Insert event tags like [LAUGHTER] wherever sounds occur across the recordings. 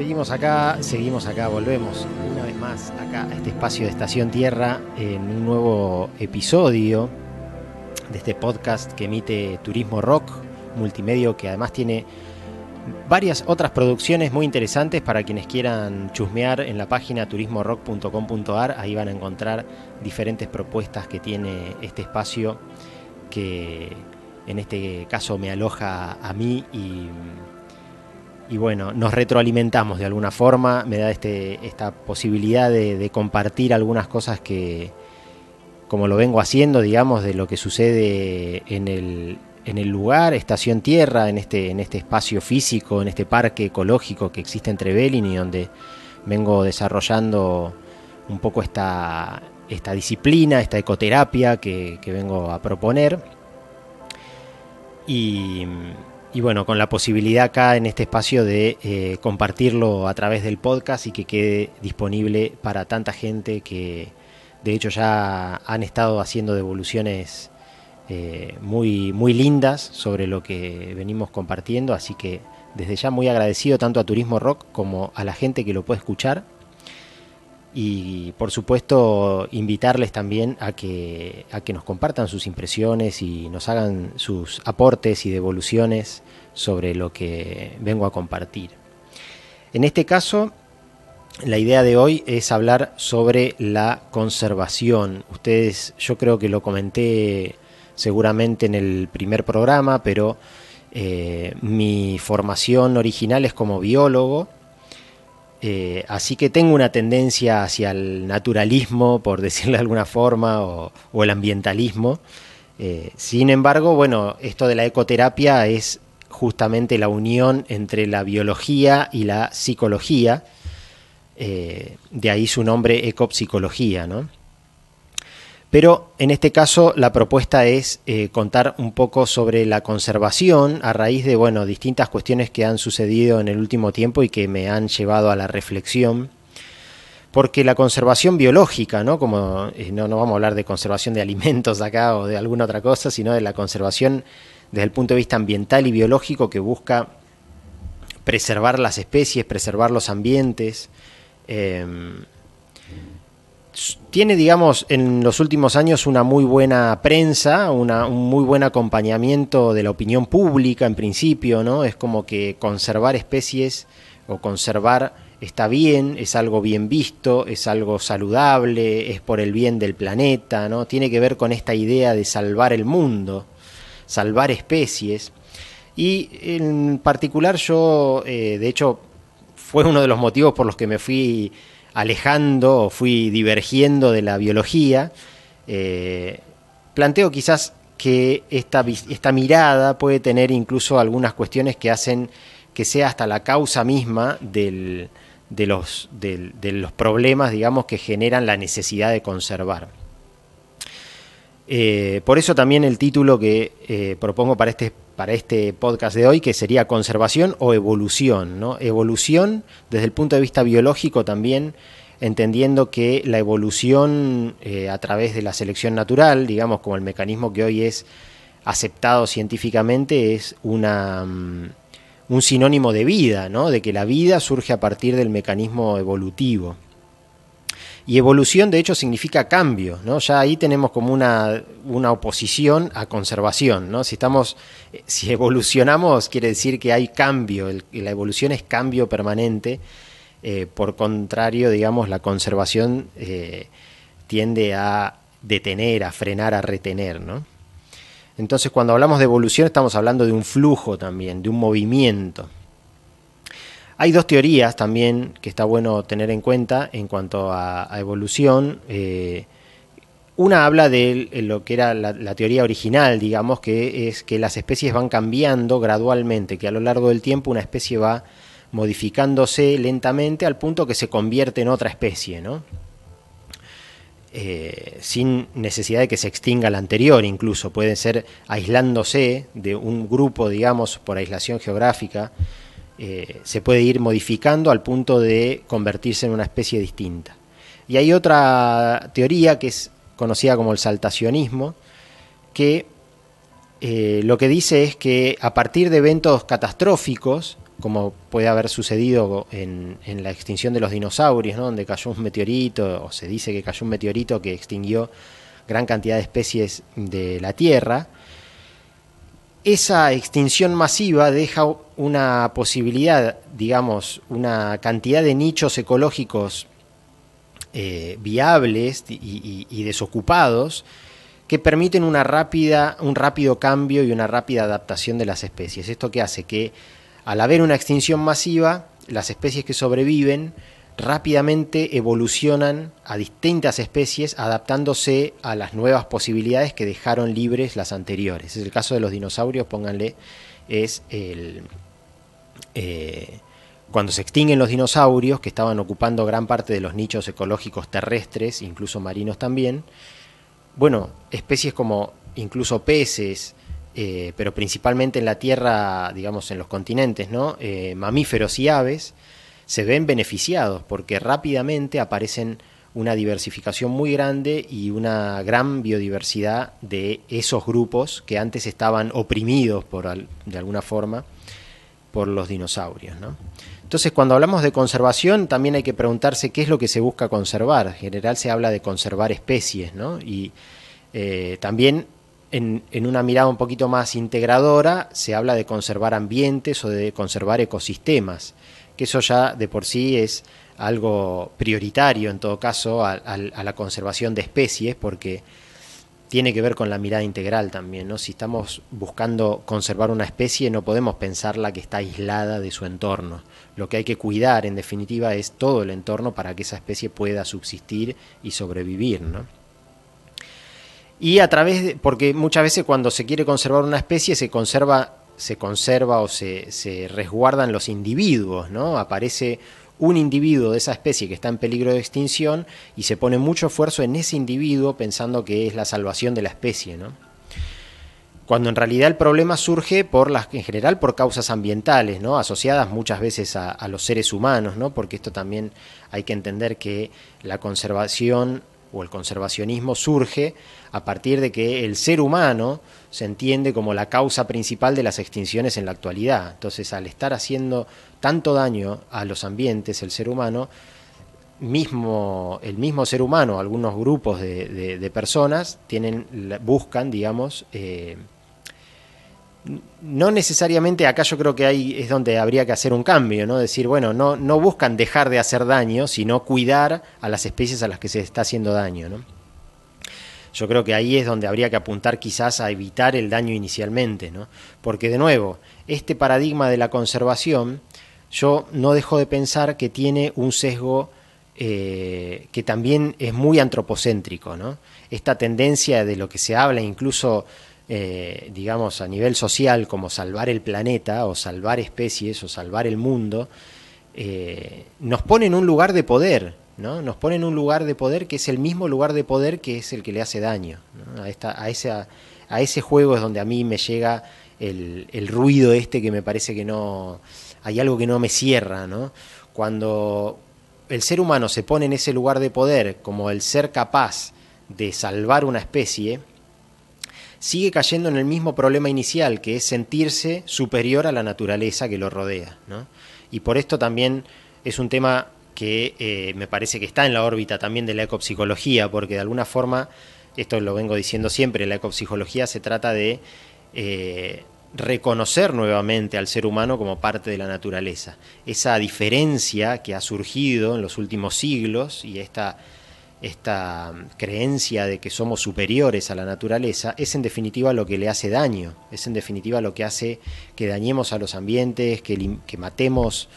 Seguimos acá, seguimos acá, volvemos una vez más acá a este espacio de Estación Tierra en un nuevo episodio de este podcast que emite Turismo Rock, multimedio que además tiene varias otras producciones muy interesantes para quienes quieran chusmear en la página turismorock.com.ar. Ahí van a encontrar diferentes propuestas que tiene este espacio que en este caso me aloja a mí y, y bueno, nos retroalimentamos de alguna forma, me da este, esta posibilidad de, compartir algunas cosas que, como lo vengo haciendo, digamos, de lo que sucede en el, en el lugar, Estación Tierra, en este, en este espacio físico, en este parque ecológico que existe entre Belin y donde vengo desarrollando un poco esta, esta disciplina, esta ecoterapia que, que vengo a proponer. Y, y, bueno, con la posibilidad acá en este espacio de eh, compartirlo a través del podcast y que quede disponible para tanta gente que de hecho ya han estado haciendo devoluciones eh, muy, muy lindas sobre lo que venimos compartiendo, así que desde ya muy agradecido tanto a Turismo Rock como a la gente que lo puede escuchar y por supuesto invitarles también a que, a que nos compartan sus impresiones y nos hagan sus aportes y devoluciones sobre lo que vengo a compartir. En este caso, la idea de hoy es hablar sobre la conservación. Ustedes, yo creo que lo comenté seguramente en el primer programa, pero eh, mi formación original es como biólogo eh, así que tengo una tendencia hacia el naturalismo, por [LAUGHS] decirlo de alguna forma, o, el ambientalismo. Eh, sin embargo, bueno, esto de la ecoterapia es justamente la unión entre la biología y la psicología. Eh, de ahí su nombre ecopsicología, ¿no? Pero en este caso la propuesta es eh, contar un poco sobre la conservación a raíz de bueno, distintas cuestiones que han sucedido en el último tiempo y que me han llevado a la reflexión. Porque la conservación biológica, ¿no? Como eh, no, vamos a hablar de conservación de alimentos [LAUGHS] acá o de alguna otra cosa, sino de la conservación desde el punto de vista ambiental y biológico que busca preservar las especies, preservar los ambientes. Eh, tiene, digamos, en los últimos años una muy buena prensa, una, un muy buen acompañamiento de la opinión pública en principio, ¿no? Es como que conservar especies o conservar está bien, es algo bien visto, es algo saludable, es por el bien del planeta, ¿no? Tiene que ver con esta idea de salvar el mundo, salvar especies. Y en particular yo, eh, de hecho, fue uno de los motivos por los que me fui alejando o fui divergiendo de la biología, eh, planteo quizás que esta, esta mirada puede tener incluso algunas cuestiones que hacen que sea hasta la causa misma de, los, de los problemas, digamos, que generan la necesidad de conservar. Eh, por eso también el título que eh, propongo para este, para este podcast de hoy, que sería conservación o evolución. ¿no? Evolución desde el punto de vista biológico también, entendiendo que la evolución eh, a través de la selección natural, digamos como el mecanismo que hoy es aceptado científicamente, es una, um, un sinónimo de vida, ¿no? de que la vida surge a partir del mecanismo evolutivo. Y evolución, de hecho, significa cambio, ¿no? Ya ahí tenemos como una, una oposición a conservación, ¿no? Si estamos, si evolucionamos, quiere decir que hay cambio, la evolución es cambio permanente. Eh, por contrario, digamos, la conservación eh, tiende a detener, a frenar, a retener, ¿no? Entonces, cuando hablamos de evolución, estamos hablando de un flujo también, de un movimiento. Hay dos teorías también que está bueno tener en cuenta en cuanto a, evolución. Eh, una habla de lo que era la, teoría original, digamos, que es que las especies van cambiando gradualmente, que a lo largo del tiempo una especie va modificándose lentamente al punto que se convierte en otra especie, ¿no? Eh, sin necesidad de que se extinga la anterior, incluso puede ser aislándose de un grupo, digamos, por aislación geográfica, eh, se puede ir modificando al punto de convertirse en una especie distinta. Y hay otra teoría que es conocida como el saltacionismo, que eh, lo que dice es que a partir de eventos catastróficos, como puede haber sucedido en, la extinción de los dinosaurios, ¿no? donde cayó un meteorito, o se dice que cayó un meteorito que extinguió gran cantidad de especies de la Tierra, esa extinción masiva deja una posibilidad, digamos, una cantidad de nichos ecológicos eh, viables y, desocupados que permiten una rápida, un rápido cambio y una rápida adaptación de las especies. Esto que hace que al haber una extinción masiva, las especies que sobreviven rápidamente evolucionan a distintas especies adaptándose a las nuevas posibilidades que dejaron libres las anteriores. Es el caso de los dinosaurios, pónganle, es el... Eh, cuando se extinguen los dinosaurios, que estaban ocupando gran parte de los nichos ecológicos terrestres, incluso marinos también, bueno, especies como incluso peces, eh, pero principalmente en la Tierra, digamos en los continentes, ¿no? Eh, mamíferos y aves, se ven beneficiados porque rápidamente aparecen una diversificación muy grande y una gran biodiversidad de esos grupos que antes estaban oprimidos por, de alguna forma por los dinosaurios. ¿no? Entonces, cuando hablamos de conservación, también hay que preguntarse qué es lo que se busca conservar. En general se habla de conservar especies, ¿no? Y eh, también en, una mirada un poquito más integradora se habla de conservar ambientes o de conservar ecosistemas, que eso ya de por sí es algo prioritario en todo caso a la conservación de especies, porque tiene que ver con la mirada integral también, ¿no? Si estamos buscando conservar una especie, no podemos pensarla que está aislada de su entorno. Lo que hay que cuidar, en definitiva, es todo el entorno para que esa especie pueda subsistir y sobrevivir, ¿no? Y a través de, porque muchas veces cuando se quiere conservar una especie se conserva, se conserva o se, se resguardan los individuos, ¿no? Aparece un individuo de esa especie que está en peligro de extinción y se pone mucho esfuerzo en ese individuo pensando que es la salvación de la especie, ¿no? Cuando en realidad el problema surge por las, en general por causas ambientales, ¿no? asociadas muchas veces a, a los seres humanos, ¿no? porque esto también hay que entender que la conservación o el conservacionismo surge a partir de que el ser humano se entiende como la causa principal de las extinciones en la actualidad. Entonces, al estar haciendo tanto daño a los ambientes, el ser humano, mismo, el mismo ser humano, algunos grupos de, personas, tienen, buscan, digamos, eh, no necesariamente acá yo creo que ahí es donde habría que hacer un cambio, ¿no? Decir, bueno, no, no buscan dejar de hacer daño, sino cuidar a las especies a las que se está haciendo daño, ¿no? Yo creo que ahí es donde habría que apuntar quizás a evitar el daño inicialmente, ¿no? Porque de nuevo, este paradigma de la conservación, yo no dejo de pensar que tiene un sesgo eh, que también es muy antropocéntrico, ¿no? Esta tendencia de lo que se habla incluso eh, digamos, a nivel social, como salvar el planeta o salvar especies o salvar el mundo, eh, nos pone en un lugar de poder, ¿no? Nos pone en un lugar de poder que es el mismo lugar de poder que es el que le hace daño. A, esta, a, ese, a ese juego es donde a mí me llega el, el, ruido este que me parece que no... Hay algo que no me cierra, ¿no? Cuando el ser humano se pone en ese lugar de poder como el ser capaz de salvar una especie, sigue cayendo en el mismo problema inicial, que es sentirse superior a la naturaleza que lo rodea. ¿no? Y por esto también es un tema que eh, me parece que está en la órbita también de la ecopsicología, porque de alguna forma, esto lo vengo diciendo siempre, la ecopsicología se trata de eh, reconocer nuevamente al ser humano como parte de la naturaleza. Esa diferencia que ha surgido en los últimos siglos y esta esta creencia de que somos superiores a la naturaleza es en definitiva lo que le hace daño, es en definitiva lo que hace que dañemos a los ambientes, que, que matemos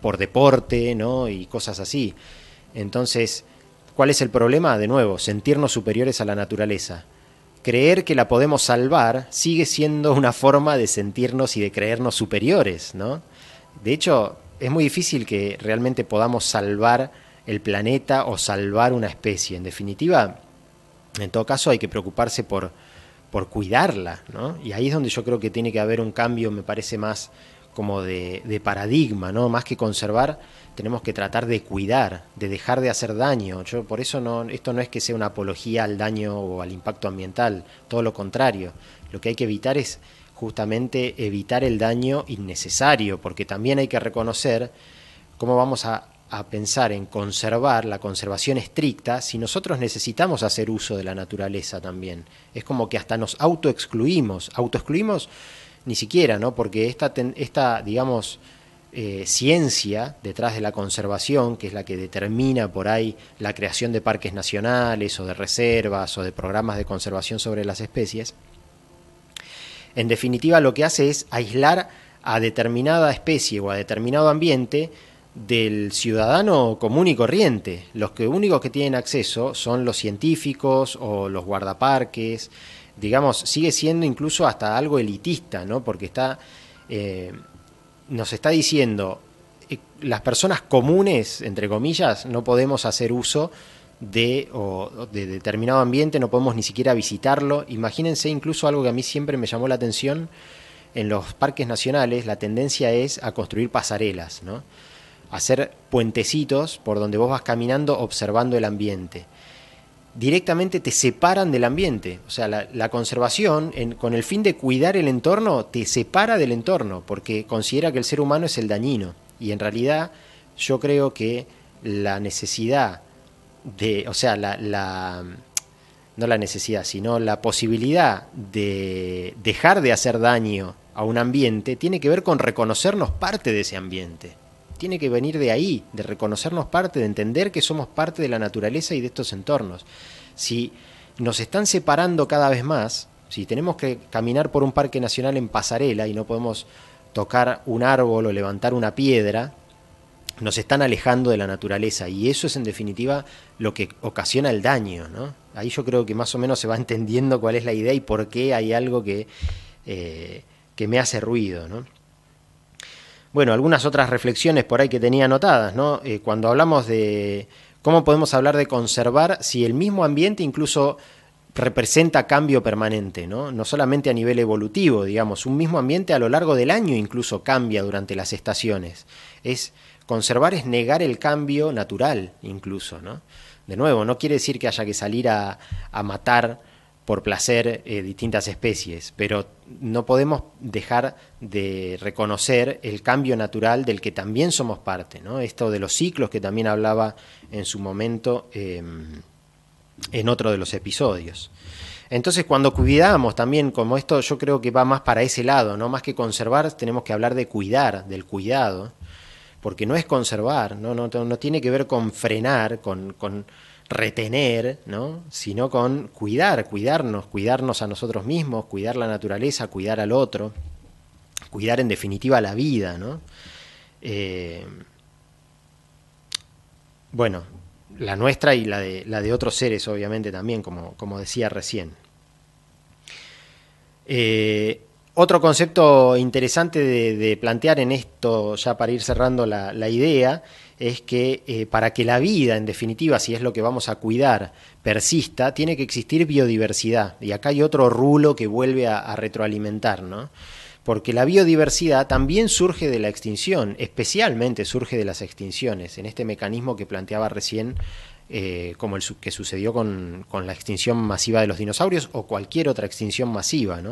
por deporte ¿no? y cosas así. Entonces, ¿cuál es el problema? De nuevo, sentirnos superiores a la naturaleza. Creer que la podemos salvar sigue siendo una forma de sentirnos y de creernos superiores, ¿no? De hecho, es muy difícil que realmente podamos salvar el planeta o salvar una especie. En definitiva, en todo caso hay que preocuparse por, por cuidarla, ¿no? Y ahí es donde yo creo que tiene que haber un cambio, me parece más como de, de, paradigma, ¿no? Más que conservar, tenemos que tratar de cuidar, de dejar de hacer daño. Yo por eso no, esto no es que sea una apología al daño o al impacto ambiental, todo lo contrario. Lo que hay que evitar es justamente evitar el daño innecesario, porque también hay que reconocer cómo vamos a, pensar en conservar la conservación estricta si nosotros necesitamos hacer uso de la naturaleza también. Es como que hasta nos autoexcluimos, autoexcluimos ni siquiera, ¿no? Porque esta, esta digamos, eh, ciencia detrás de la conservación, que es la que determina por ahí la creación de parques nacionales o de reservas o de programas de conservación sobre las especies, en definitiva lo que hace es aislar a determinada especie o a determinado ambiente del ciudadano común y corriente. Los que únicos que tienen acceso son los científicos o los guardaparques. Digamos, sigue siendo incluso hasta algo elitista, ¿no? Porque está eh, nos está diciendo, eh, las personas comunes, entre comillas, no podemos hacer uso de, de determinado ambiente, no podemos ni siquiera visitarlo. Imagínense incluso algo que a mí siempre me llamó la atención, en los parques nacionales la tendencia es a construir pasarelas, ¿no? Hacer puentecitos por donde vos vas caminando observando el ambiente directamente te separan del ambiente. O sea, la, conservación, con el fin de cuidar el entorno, te separa del entorno, porque considera que el ser humano es el dañino. Y en realidad yo creo que la necesidad de, o sea, la, no la necesidad, sino la posibilidad de dejar de hacer daño a un ambiente tiene que ver con reconocernos parte de ese ambiente tiene que venir de ahí, de reconocernos parte, de entender que somos parte de la naturaleza y de estos entornos. Si nos están separando cada vez más, si tenemos que caminar por un parque nacional en pasarela y no podemos tocar un árbol o levantar una piedra, nos están alejando de la naturaleza y eso es en definitiva lo que ocasiona el daño. ¿no? Ahí yo creo que más o menos se va [LAUGHS] entendiendo cuál es la idea y por qué hay algo que, eh, que me hace ruido. ¿no? Bueno, algunas otras reflexiones por ahí que tenía anotadas, ¿no? Eh, cuando hablamos de cómo podemos hablar de conservar si el mismo ambiente incluso representa cambio permanente, ¿no? No solamente a nivel evolutivo, digamos, un mismo ambiente a lo largo del año incluso cambia durante las estaciones. Es conservar es negar el cambio natural incluso, ¿no? De nuevo, no quiere decir que haya que salir a, a matar por placer eh, distintas especies, pero no podemos dejar de reconocer el cambio natural del que también somos parte, ¿no? Esto de los ciclos que también hablaba en su momento em, en otro de los episodios. Entonces, cuando cuidamos también, como esto yo creo que va más para ese lado, ¿no? Más que conservar, tenemos que hablar de cuidar, del cuidado, porque no es conservar, no, no, no tiene que ver con frenar, con retener, ¿no? sino con cuidar, cuidarnos, cuidarnos a nosotros mismos, cuidar la naturaleza, cuidar al otro, cuidar en definitiva la vida. ¿no? Eh, bueno, la nuestra y la de, la de otros seres, obviamente, también, como, como decía recién. Eh, otro concepto interesante de, plantear en esto, ya para ir cerrando la idea, es que eh, para que la vida, en definitiva, si es lo que vamos a cuidar, persista, tiene que existir biodiversidad. Y acá hay otro rulo que vuelve a, retroalimentar, ¿no? Porque la biodiversidad también surge de la extinción, especialmente surge de las extinciones, en este mecanismo que planteaba recién, eh, como el que sucedió con, la extinción masiva de los dinosaurios o cualquier otra extinción masiva.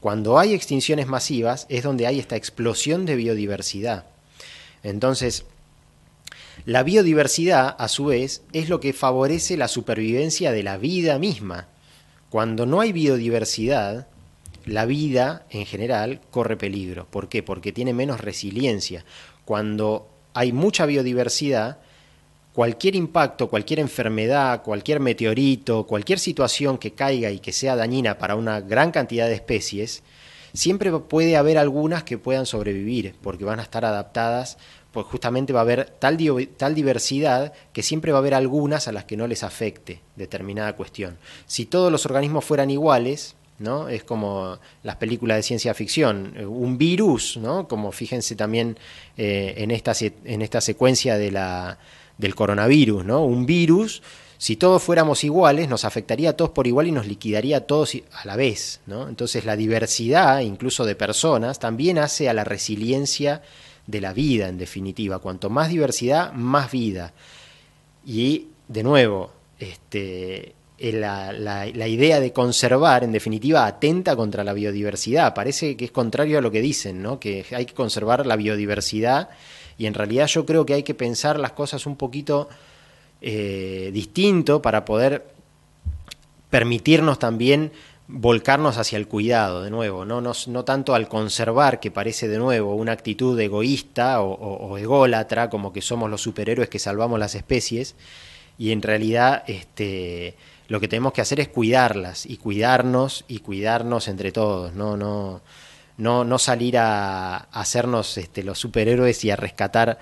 Cuando hay extinciones masivas es donde hay esta explosión de biodiversidad. Entonces, la biodiversidad, a su vez, es lo que favorece la supervivencia de la vida misma. Cuando no hay biodiversidad, la vida en general corre peligro. ¿Por qué? Porque tiene menos resiliencia. Cuando hay mucha biodiversidad, cualquier impacto, cualquier enfermedad, cualquier meteorito, cualquier situación que caiga y que sea dañina para una gran cantidad de especies, siempre puede haber algunas que puedan sobrevivir, porque van a estar adaptadas pues justamente va a haber tal, tal diversidad que siempre va a haber algunas a las que no les afecte determinada cuestión. Si todos los organismos fueran iguales, ¿no? Es como las películas de ciencia ficción, un virus, ¿no? Como fíjense también eh, en, esta, en esta secuencia de la, del coronavirus, ¿no? Un virus, si todos fuéramos iguales, nos afectaría a todos por igual y nos liquidaría a todos a la vez, ¿no? Entonces la diversidad, incluso de personas, también hace a la resiliencia de la vida, en definitiva. Cuanto más diversidad, más vida. Y, de nuevo, este, eh, la, idea de conservar, en definitiva, atenta contra la biodiversidad. Parece que es contrario a lo que dicen, ¿no? que hay que conservar la biodiversidad y en realidad yo creo que hay que pensar las cosas un poquito eh, distinto para poder permitirnos también volcarnos hacia el cuidado, de nuevo, no, no, tanto al conservar, que parece de nuevo una actitud egoísta o, o ególatra, como que somos los superhéroes que salvamos las especies, y en realidad este, lo que tenemos que hacer es cuidarlas y cuidarnos y cuidarnos entre todos, no, no, no, no salir a, hacernos este, los superhéroes y a rescatar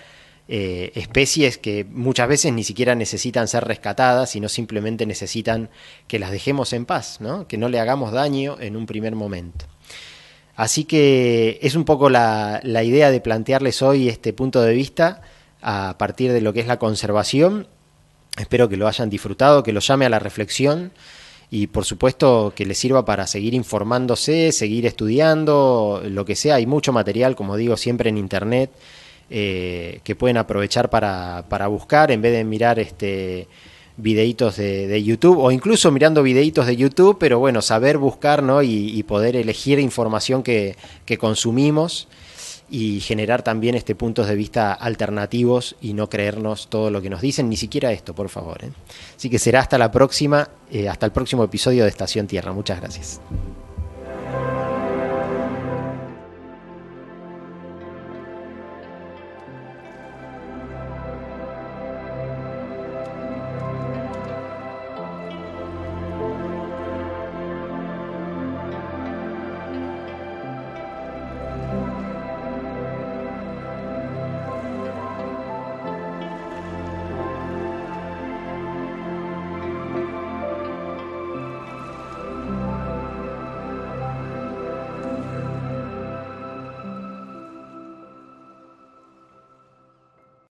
eh, especies que muchas veces ni siquiera necesitan ser rescatadas, sino simplemente necesitan que las dejemos en paz, ¿no? que no le hagamos daño en un primer momento. Así que es un poco la, la idea de plantearles hoy este punto de vista a partir de lo que es la conservación Espero que lo hayan disfrutado, que lo llame a la reflexión y por supuesto que les sirva para seguir informándose, seguir estudiando, lo que sea. Hay mucho material, como digo, siempre en internet eh, que pueden aprovechar para, para, buscar en vez de mirar este videitos de, YouTube o incluso mirando videitos de YouTube, pero bueno, saber buscar ¿no? y, poder elegir información que, que consumimos y generar también este puntos de vista alternativos y no creernos todo lo que nos dicen, ni siquiera esto, por favor. ¿eh? Así que será hasta la próxima, eh, hasta el próximo episodio de Estación Tierra. Muchas gracias.